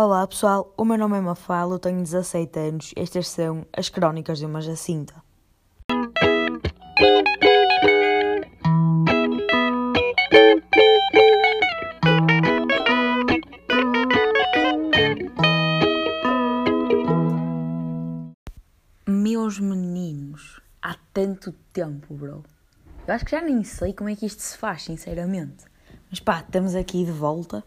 Olá pessoal, o meu nome é Mafala, eu tenho 17 anos. Estas são as crónicas de uma Jacinta. Meus meninos, há tanto tempo, bro. Eu acho que já nem sei como é que isto se faz, sinceramente. Mas pá, estamos aqui de volta.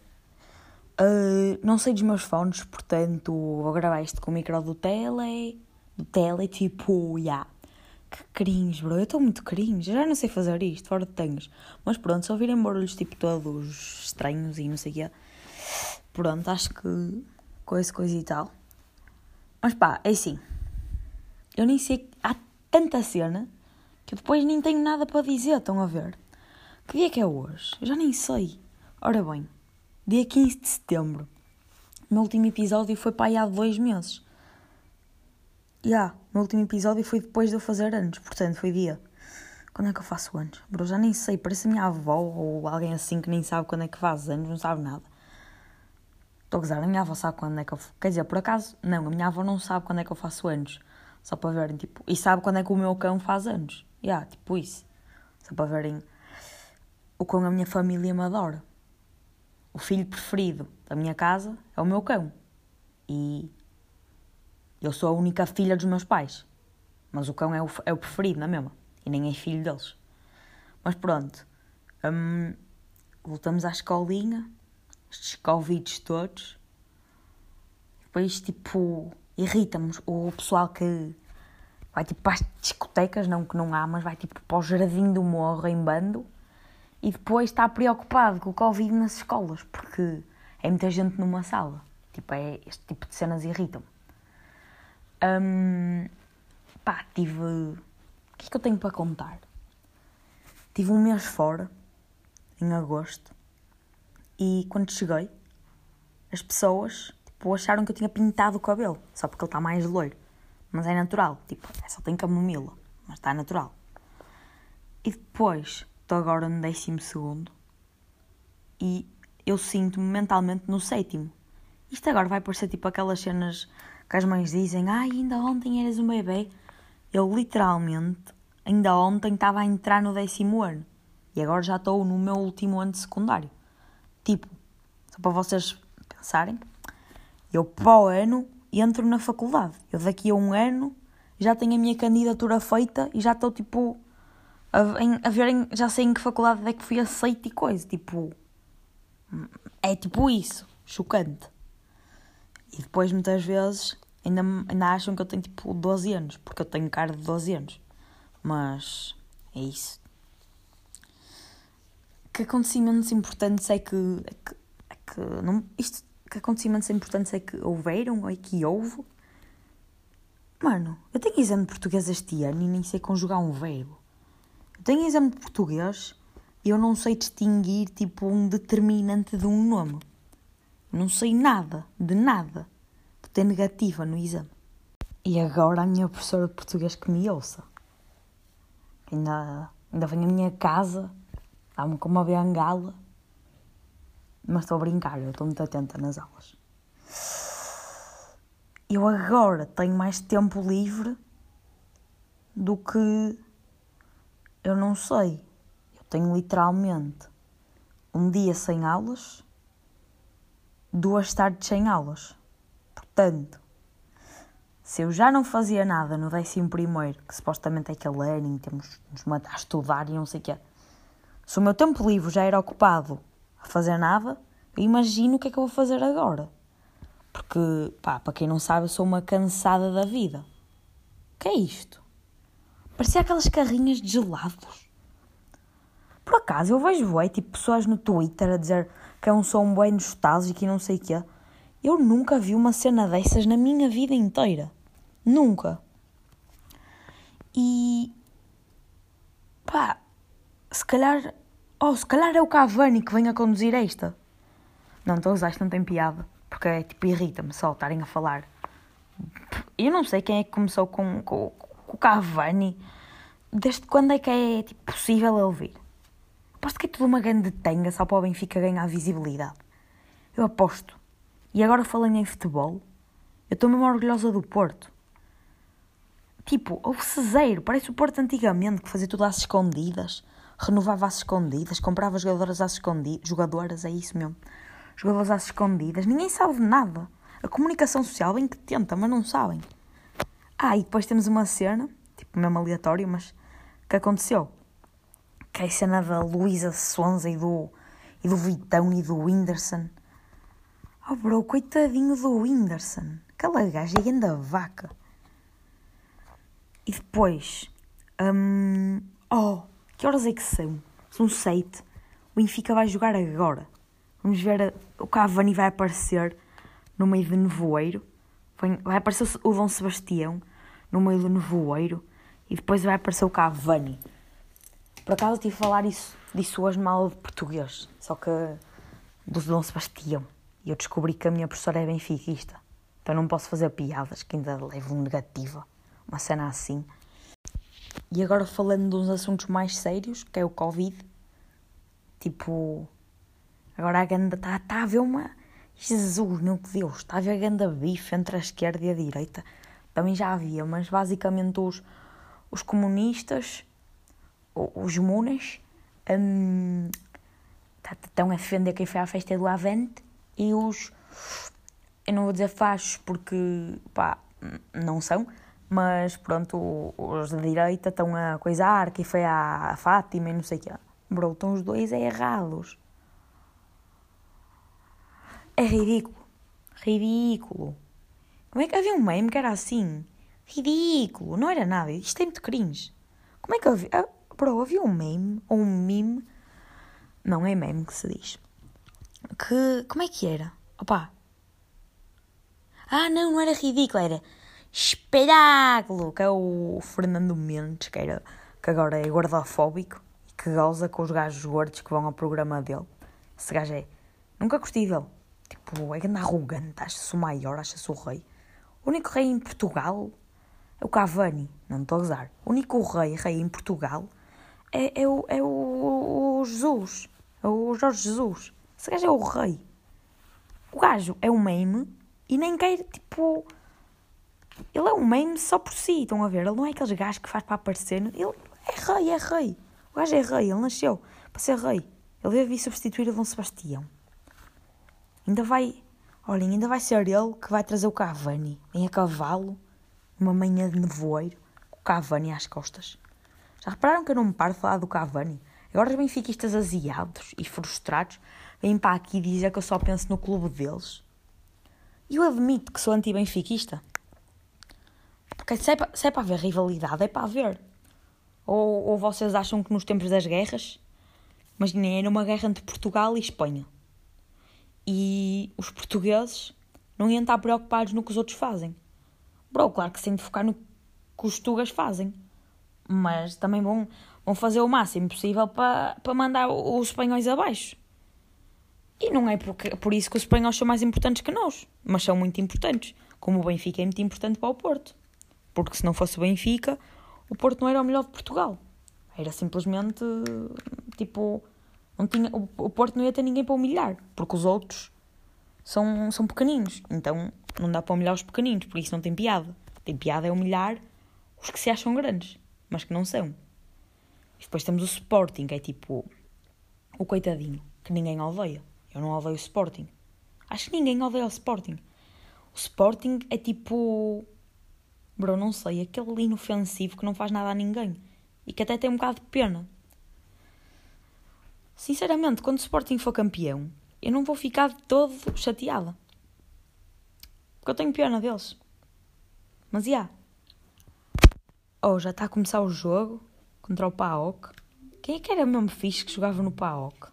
Uh, não sei dos meus fones, portanto vou gravar isto com o micro do tele. Do tele, tipo, ya. Yeah. Que cringe, bro. Eu estou muito cringe. Eu já não sei fazer isto, fora de tenhas. Mas pronto, se ouvirem barulhos tipo todos estranhos e não sei o quê. Pronto, acho que coisa, coisa e tal. Mas pá, é assim. Eu nem sei. Há tanta cena que depois nem tenho nada para dizer, estão a ver? Que dia é que é hoje? Eu já nem sei. Ora bem, dia 15 de setembro. O meu último episódio foi para aí há dois meses. Já, yeah, o meu último episódio foi depois de eu fazer anos, portanto foi dia. Quando é que eu faço anos? Bro, já nem sei, parece a minha avó ou alguém assim que nem sabe quando é que faz anos, não sabe nada. Estou a gozar, a minha avó sabe quando é que eu. Quer dizer, por acaso, não, a minha avó não sabe quando é que eu faço anos. Só para verem, tipo. E sabe quando é que o meu cão faz anos. Já, yeah, tipo isso. Só para verem o quão a minha família me adora. O filho preferido da minha casa é o meu cão. E eu sou a única filha dos meus pais. Mas o cão é o, é o preferido, não é mesmo? E nem é filho deles. Mas pronto. Hum, voltamos à escolinha. Estes convites todos. Depois, tipo, irrita-me o pessoal que vai tipo para as discotecas, não que não há, mas vai tipo para o jardim do morro em bando e depois está preocupado com o Covid nas escolas, porque é muita gente numa sala. Tipo, é, este tipo de cenas irritam-me. Um, pá, tive. O que é que eu tenho para contar? Tive um mês fora, em agosto, e quando cheguei, as pessoas tipo, acharam que eu tinha pintado o cabelo, só porque ele está mais loiro. Mas é natural, tipo, é só tem camomila, mas está natural. E depois estou agora no décimo segundo e eu sinto-me mentalmente no sétimo. Isto agora vai parecer tipo aquelas cenas que as mães dizem: Ai, ah, ainda ontem eras um bebê. Eu literalmente, ainda ontem estava a entrar no décimo ano e agora já estou no meu último ano de secundário. Tipo, só para vocês pensarem, eu para o ano entro na faculdade. Eu daqui a um ano já tenho a minha candidatura feita e já estou tipo a, em, a ver, já sei em que faculdade é que fui aceito e coisa. Tipo, é tipo isso, chocante. E depois muitas vezes ainda, ainda acham que eu tenho tipo 12 anos, porque eu tenho cara de 12 anos. Mas é isso. Que acontecimentos importantes é que. É que, é que não, isto, que acontecimentos importantes é que houveram ou é que houve? Mano, eu tenho exame de português este ano e nem sei conjugar um verbo. Tenho exame de português e eu não sei distinguir tipo um determinante de um nome. Não sei nada, de nada. Vou ter negativa no exame. E agora a minha professora de português que me ouça. Ainda, ainda vem à minha casa, dá-me com uma bengala. Mas estou a brincar, eu estou muito atenta nas aulas. Eu agora tenho mais tempo livre do que eu não sei. Eu tenho literalmente um dia sem aulas, duas tardes sem aulas. Portanto, se eu já não fazia nada no décimo primeiro, que supostamente é aquele learning, temos nos matar estudar e não sei o quê, se o meu tempo livre já era ocupado a fazer nada, eu imagino o que é que eu vou fazer agora. Porque, pá, para quem não sabe, eu sou uma cansada da vida. O que é isto? Parecia aquelas carrinhas de gelados. Por acaso, eu vejo bué, tipo, pessoas no Twitter a dizer que é um som bem nostálgico e não sei o quê. Eu nunca vi uma cena dessas na minha vida inteira. Nunca. E... Pá, se calhar... Oh, se calhar é o Cavani que vem a conduzir esta. Não, estou a usar, isto não tem piada. Porque, é, tipo, irrita-me só estarem a falar. Eu não sei quem é que começou com, com, com o Cavani. Desde quando é que é tipo, possível ele vir? Aposto que é tudo uma grande tenga só para o Benfica ganhar visibilidade. Eu aposto. E agora falando em futebol, eu estou mesmo orgulhosa do Porto. Tipo, houve ceseiro, parece o Porto antigamente, que fazia tudo às escondidas, renovava às escondidas, comprava jogadoras às escondidas, jogadoras, é isso mesmo, jogadoras às escondidas, ninguém sabe nada. A comunicação social bem que tenta, mas não sabem. Ah, e depois temos uma cena, tipo mesmo aleatória, mas que aconteceu. Que é a cena da Luísa Sonza e do, e do Vitão e do Whindersson. Oh bro, coitadinho do Whindersson. Aquela gaja é da vaca. E depois, hum, oh, que horas é que são? São sete. O Benfica vai jogar agora. Vamos ver, o Cavani vai aparecer no meio de nevoeiro. Vai aparecer o Dom Sebastião no meio do nevoeiro. E depois vai aparecer o Cavani. Por acaso tive a falar isso, disso hoje mal de português. Só que do Dom Sebastião. E eu descobri que a minha professora é benfiquista. Então não posso fazer piadas que ainda levam negativa. Uma cena assim. E agora falando de uns assuntos mais sérios, que é o Covid. Tipo, agora a ganda está tá a haver uma. Jesus, meu Deus, está a haver a ganda bife entre a esquerda e a direita. Também já havia, mas basicamente os, os comunistas, os munes, hum, tá, estão a defender quem foi à festa do Avente e os. Eu não vou dizer fachos porque, pá, não são, mas pronto, os da direita estão a coisar, que foi a Fátima e não sei o quê. Bro, estão os dois errados. É ridículo. Ridículo. Como é que havia um meme que era assim? Ridículo. Não era nada. Isto é muito cringe. Como é que havia... Ah, bro, havia um meme, ou um meme... Não é meme que se diz. Que... Como é que era? Opa. Ah, não, não era ridículo. Era espetáculo, que é o Fernando Mendes, que, era, que agora é gordofóbico e que goza com os gajos gordos que vão ao programa dele. Esse gajo é. Nunca gostei dele. Tipo, é grande arrogante, acha-se o maior, acha-se o rei. O único rei em Portugal é o Cavani, não estou a gozar. O único rei, rei em Portugal é, é, o, é o, o Jesus, é o Jorge Jesus. Esse gajo é o rei. O gajo é um meme e nem quer, tipo ele é um meme só por si, estão a ver? Ele não é aqueles gajos que faz para aparecer. Ele é rei, é rei. O gajo é rei, ele nasceu para ser rei. Ele vir substituir o Dom Sebastião. Ainda vai. Olhem, ainda vai ser ele que vai trazer o Cavani. Vem a cavalo, uma manhã de nevoeiro, com o Cavani às costas. Já repararam que eu não me paro de falar do Cavani? Agora os benfiquistas aziados e frustrados vêm para aqui dizer que eu só penso no clube deles. E eu admito que sou anti-benfiquista. Porque se é, para, se é para haver rivalidade, é para haver. Ou, ou vocês acham que nos tempos das guerras, imaginem, era uma guerra entre Portugal e Espanha. E os portugueses não iam estar preocupados no que os outros fazem. Bro, claro que se têm de focar no que os tugas fazem. Mas também vão, vão fazer o máximo possível para, para mandar os espanhóis abaixo. E não é porque, por isso que os espanhóis são mais importantes que nós, mas são muito importantes. Como o Benfica é muito importante para o Porto porque se não fosse o Benfica, o Porto não era o melhor de Portugal. Era simplesmente tipo. Não tinha, o, Porto não ia ter ninguém para humilhar, porque os outros são, são pequeninos. Então não dá para humilhar os pequeninos, por isso não tem piada. Tem piada é humilhar os que se acham grandes, mas que não são. E depois temos o Sporting, que é tipo o coitadinho, que ninguém odeia. Eu não odeio o Sporting. Acho que ninguém odeia o Sporting. O Sporting é tipo Bro, não sei, aquele inofensivo que não faz nada a ninguém e que até tem um bocado de pena. Sinceramente, quando o Sporting for campeão, eu não vou ficar todo chateada. Porque eu tenho pena deles. Mas, já. Yeah. Oh, já está a começar o jogo contra o PAOK. Quem é que era mesmo fixe que jogava no PAOK?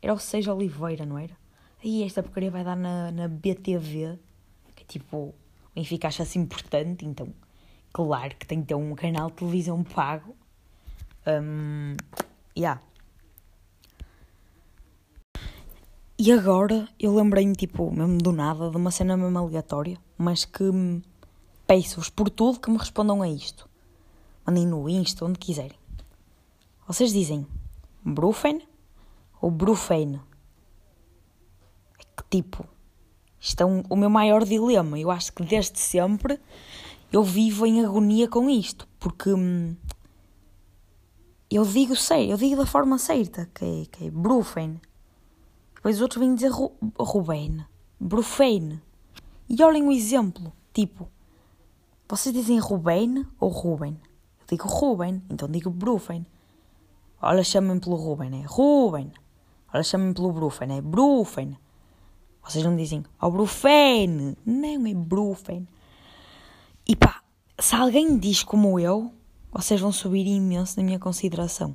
Era o Seja Oliveira, não era? Aí esta porcaria vai dar na, na BTV, que é tipo o Benfica acha-se importante, então, claro que tem que ter um canal de televisão pago. Um, yeah. E agora eu lembrei-me, tipo, mesmo do nada, de uma cena mesmo aleatória, mas que peço-vos por tudo que me respondam a isto. Mandem no Insta, onde quiserem. Vocês dizem Brufen ou Brufen? É que tipo, Isto é um, o meu maior dilema. Eu acho que desde sempre eu vivo em agonia com isto, porque hum, eu digo sei, eu digo da forma certa, que é, que é Brufen. Depois os outros vêm dizer Ru, Ruben, Brufen. E olhem o exemplo, tipo, vocês dizem Ruben ou Ruben? Eu digo Ruben, então digo Brufen. Olha, chamem pelo Ruben, é Ruben. Olha, chamem pelo Brufen, é Brufen. Vocês não dizem, oh Brufen, não é Brufen. E pá, se alguém diz como eu, vocês vão subir imenso na minha consideração.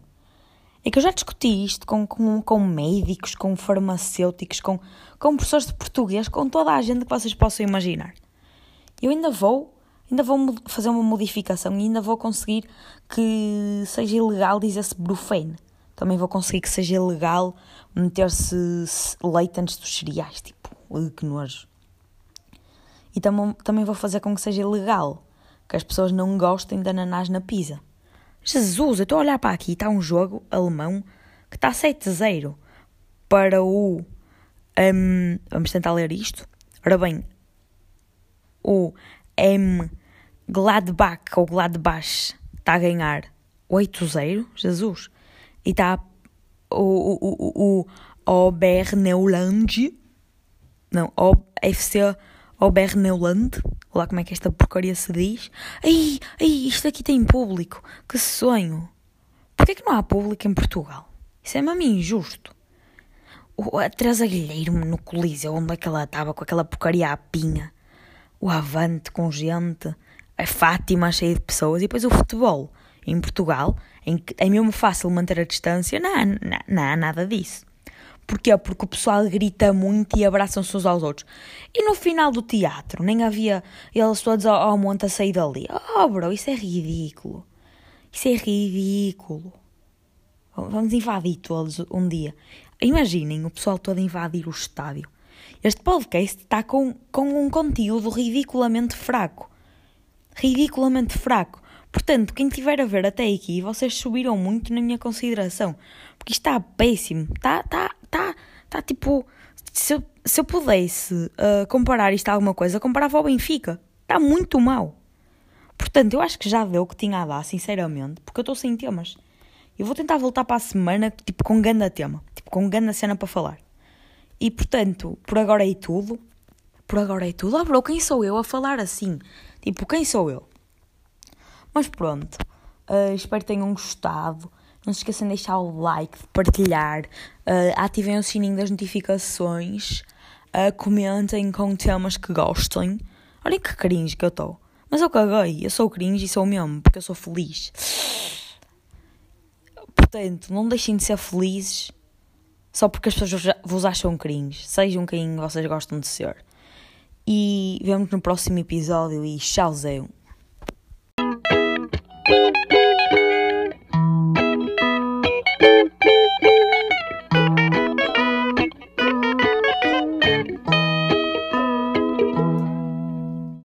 É que eu já discuti isto com, com, com médicos, com farmacêuticos, com, com professores de português, com toda a gente que vocês possam imaginar. Eu ainda vou, ainda vou fazer uma modificação e ainda vou conseguir que seja ilegal dizer-se Brufen. Também vou conseguir que seja ilegal meter-se leite antes dos cereais, tipo, que nojo. E tam também vou fazer com que seja ilegal que as pessoas não gostem de ananás na pizza. Jesus, eu estou a olhar para aqui, está um jogo alemão que está 7-0 para o. Um, vamos tentar ler isto. Ora bem, o M Gladbach ou Gladbach está a ganhar 8-0, Jesus. E está o, o, o, o Oberneuland, não, o FC Oberneuland, lá como é que esta porcaria se diz. Ai, ai, isto aqui tem público, que sonho. Porquê que não há público em Portugal? Isso é mesmo injusto. O, a Teresa Guilherme no Coliseu, onde é que ela estava com aquela porcaria à pinha. O Avante com gente, a Fátima cheia de pessoas e depois o futebol em Portugal, em que é mesmo fácil manter a distância, não, não há nada disso. Porquê? Porque o pessoal grita muito e abraçam-se uns aos outros. E no final do teatro, nem havia eles todos ao, ao monte a sair dali. Oh, bro, isso é ridículo. Isso é ridículo. Vamos invadir todos um dia. Imaginem o pessoal todo a invadir o estádio. Este podcast está com, com um conteúdo ridiculamente fraco. Ridiculamente fraco. Portanto, quem estiver a ver até aqui, vocês subiram muito na minha consideração. Porque isto está péssimo. Está, está, está, está tipo. Se eu, se eu pudesse uh, comparar isto a alguma coisa, comparava ao Benfica. Está muito mal. Portanto, eu acho que já deu o que tinha a dar, sinceramente, porque eu estou sem temas. Eu vou tentar voltar para a semana, tipo, com ganda tema. Tipo, com ganda cena para falar. E, portanto, por agora é tudo. Por agora é tudo. Ah, bro, quem sou eu a falar assim? Tipo, quem sou eu? Mas pronto, uh, espero que tenham gostado. Não se esqueçam de deixar o like, de partilhar, uh, ativem o sininho das notificações, uh, comentem com temas que gostem. Olhem que cringe que eu estou. Mas eu caguei, eu sou cringe e sou mesmo, porque eu sou feliz. Portanto, não deixem de ser felizes só porque as pessoas vos acham cringe. Sejam quem vocês gostam de ser. E vemos no próximo episódio e tchauzão.